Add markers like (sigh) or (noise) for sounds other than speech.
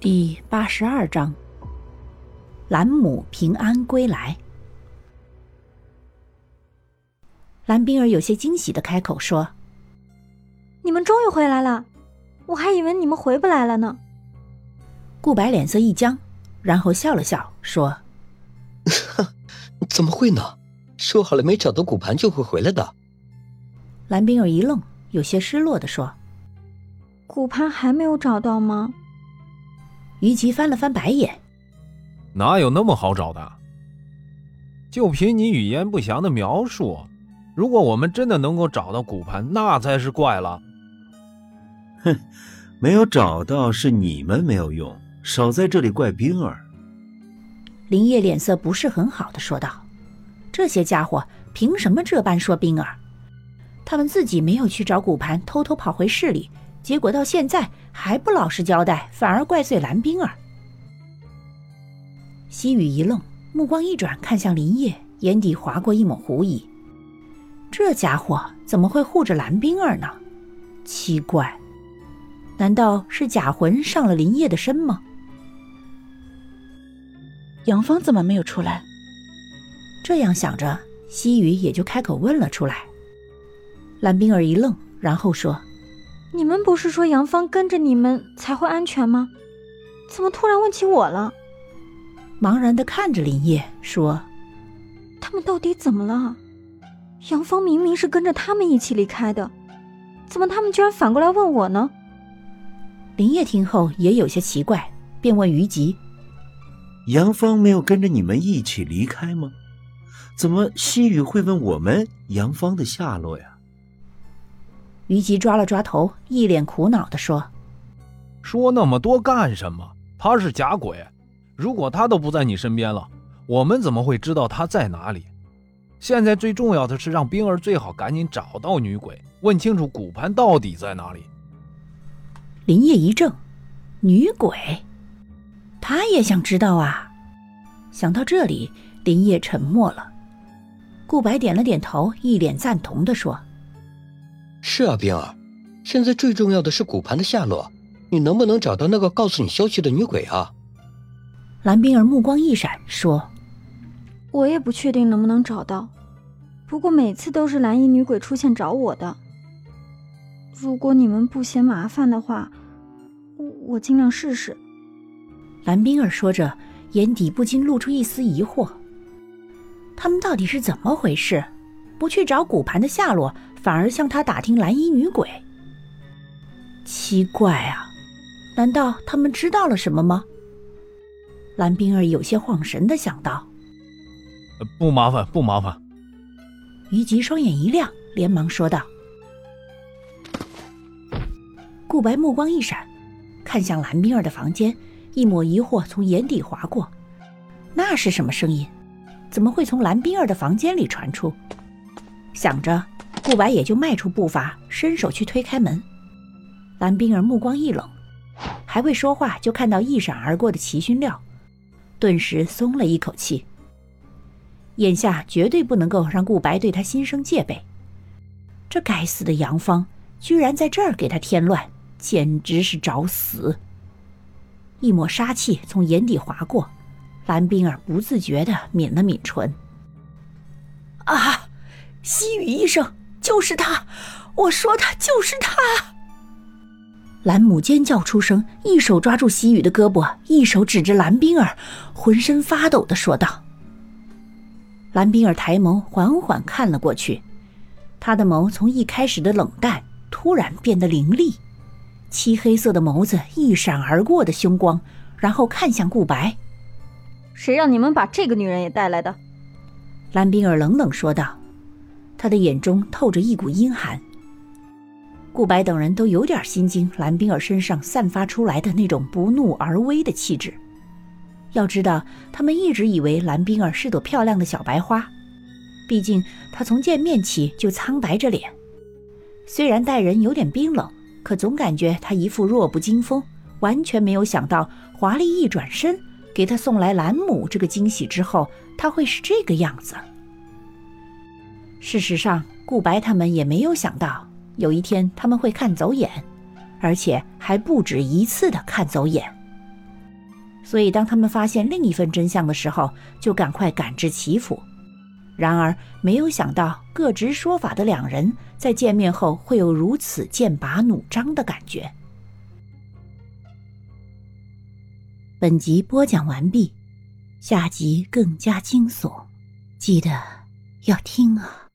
第八十二章，兰姆平安归来。蓝冰儿有些惊喜的开口说：“你们终于回来了，我还以为你们回不来了呢。”顾白脸色一僵，然后笑了笑说：“ (laughs) 怎么会呢？说好了没找到骨盘就会回来的。”蓝冰儿一愣，有些失落的说：“骨盘还没有找到吗？”于吉翻了翻白眼：“哪有那么好找的？就凭你语言不详的描述，如果我们真的能够找到骨盘，那才是怪了。”哼，没有找到是你们没有用，少在这里怪冰儿。林业脸色不是很好的说道：“这些家伙凭什么这般说冰儿？他们自己没有去找骨盘，偷偷跑回市里。”结果到现在还不老实交代，反而怪罪蓝冰儿。西雨一愣，目光一转，看向林叶，眼底划过一抹狐疑：这家伙怎么会护着蓝冰儿呢？奇怪，难道是假魂上了林叶的身吗？杨芳怎么没有出来？这样想着，西雨也就开口问了出来。蓝冰儿一愣，然后说。你们不是说杨芳跟着你们才会安全吗？怎么突然问起我了？茫然的看着林叶说：“他们到底怎么了？杨芳明明是跟着他们一起离开的，怎么他们居然反过来问我呢？”林叶听后也有些奇怪，便问于吉：“杨芳没有跟着你们一起离开吗？怎么西雨会问我们杨芳的下落呀？”于吉抓了抓头，一脸苦恼地说：“说那么多干什么？他是假鬼，如果他都不在你身边了，我们怎么会知道他在哪里？现在最重要的是让冰儿最好赶紧找到女鬼，问清楚骨盘到底在哪里。”林叶一怔：“女鬼？他也想知道啊！”想到这里，林叶沉默了。顾白点了点头，一脸赞同地说。是啊，冰儿，现在最重要的是骨盘的下落，你能不能找到那个告诉你消息的女鬼啊？蓝冰儿目光一闪，说：“我也不确定能不能找到，不过每次都是蓝衣女鬼出现找我的。如果你们不嫌麻烦的话，我我尽量试试。”蓝冰儿说着，眼底不禁露出一丝疑惑：他们到底是怎么回事？不去找骨盘的下落？反而向他打听蓝衣女鬼，奇怪啊！难道他们知道了什么吗？蓝冰儿有些晃神的想到。不麻烦，不麻烦。于吉双眼一亮，连忙说道。顾白目光一闪，看向蓝冰儿的房间，一抹疑惑从眼底划过。那是什么声音？怎么会从蓝冰儿的房间里传出？想着。顾白也就迈出步伐，伸手去推开门。蓝冰儿目光一冷，还未说话，就看到一闪而过的齐勋料，顿时松了一口气。眼下绝对不能够让顾白对他心生戒备。这该死的杨芳居然在这儿给他添乱，简直是找死！一抹杀气从眼底划过，蓝冰儿不自觉地抿了抿唇。啊！西雨医生。就是他，我说他就是他。兰姆尖叫出声，一手抓住西雨的胳膊，一手指着蓝冰儿，浑身发抖的说道：“蓝冰儿抬眸缓缓看了过去，他的眸从一开始的冷淡，突然变得凌厉，漆黑色的眸子一闪而过的凶光，然后看向顾白：‘谁让你们把这个女人也带来的？’蓝冰儿冷冷说道。”他的眼中透着一股阴寒。顾白等人都有点心惊，蓝冰儿身上散发出来的那种不怒而威的气质。要知道，他们一直以为蓝冰儿是朵漂亮的小白花，毕竟她从见面起就苍白着脸，虽然待人有点冰冷，可总感觉她一副弱不禁风。完全没有想到，华丽一转身，给她送来蓝母这个惊喜之后，她会是这个样子。事实上，顾白他们也没有想到有一天他们会看走眼，而且还不止一次的看走眼。所以当他们发现另一份真相的时候，就赶快赶至祈福。然而，没有想到各执说法的两人在见面后会有如此剑拔弩张的感觉。本集播讲完毕，下集更加惊悚，记得要听啊！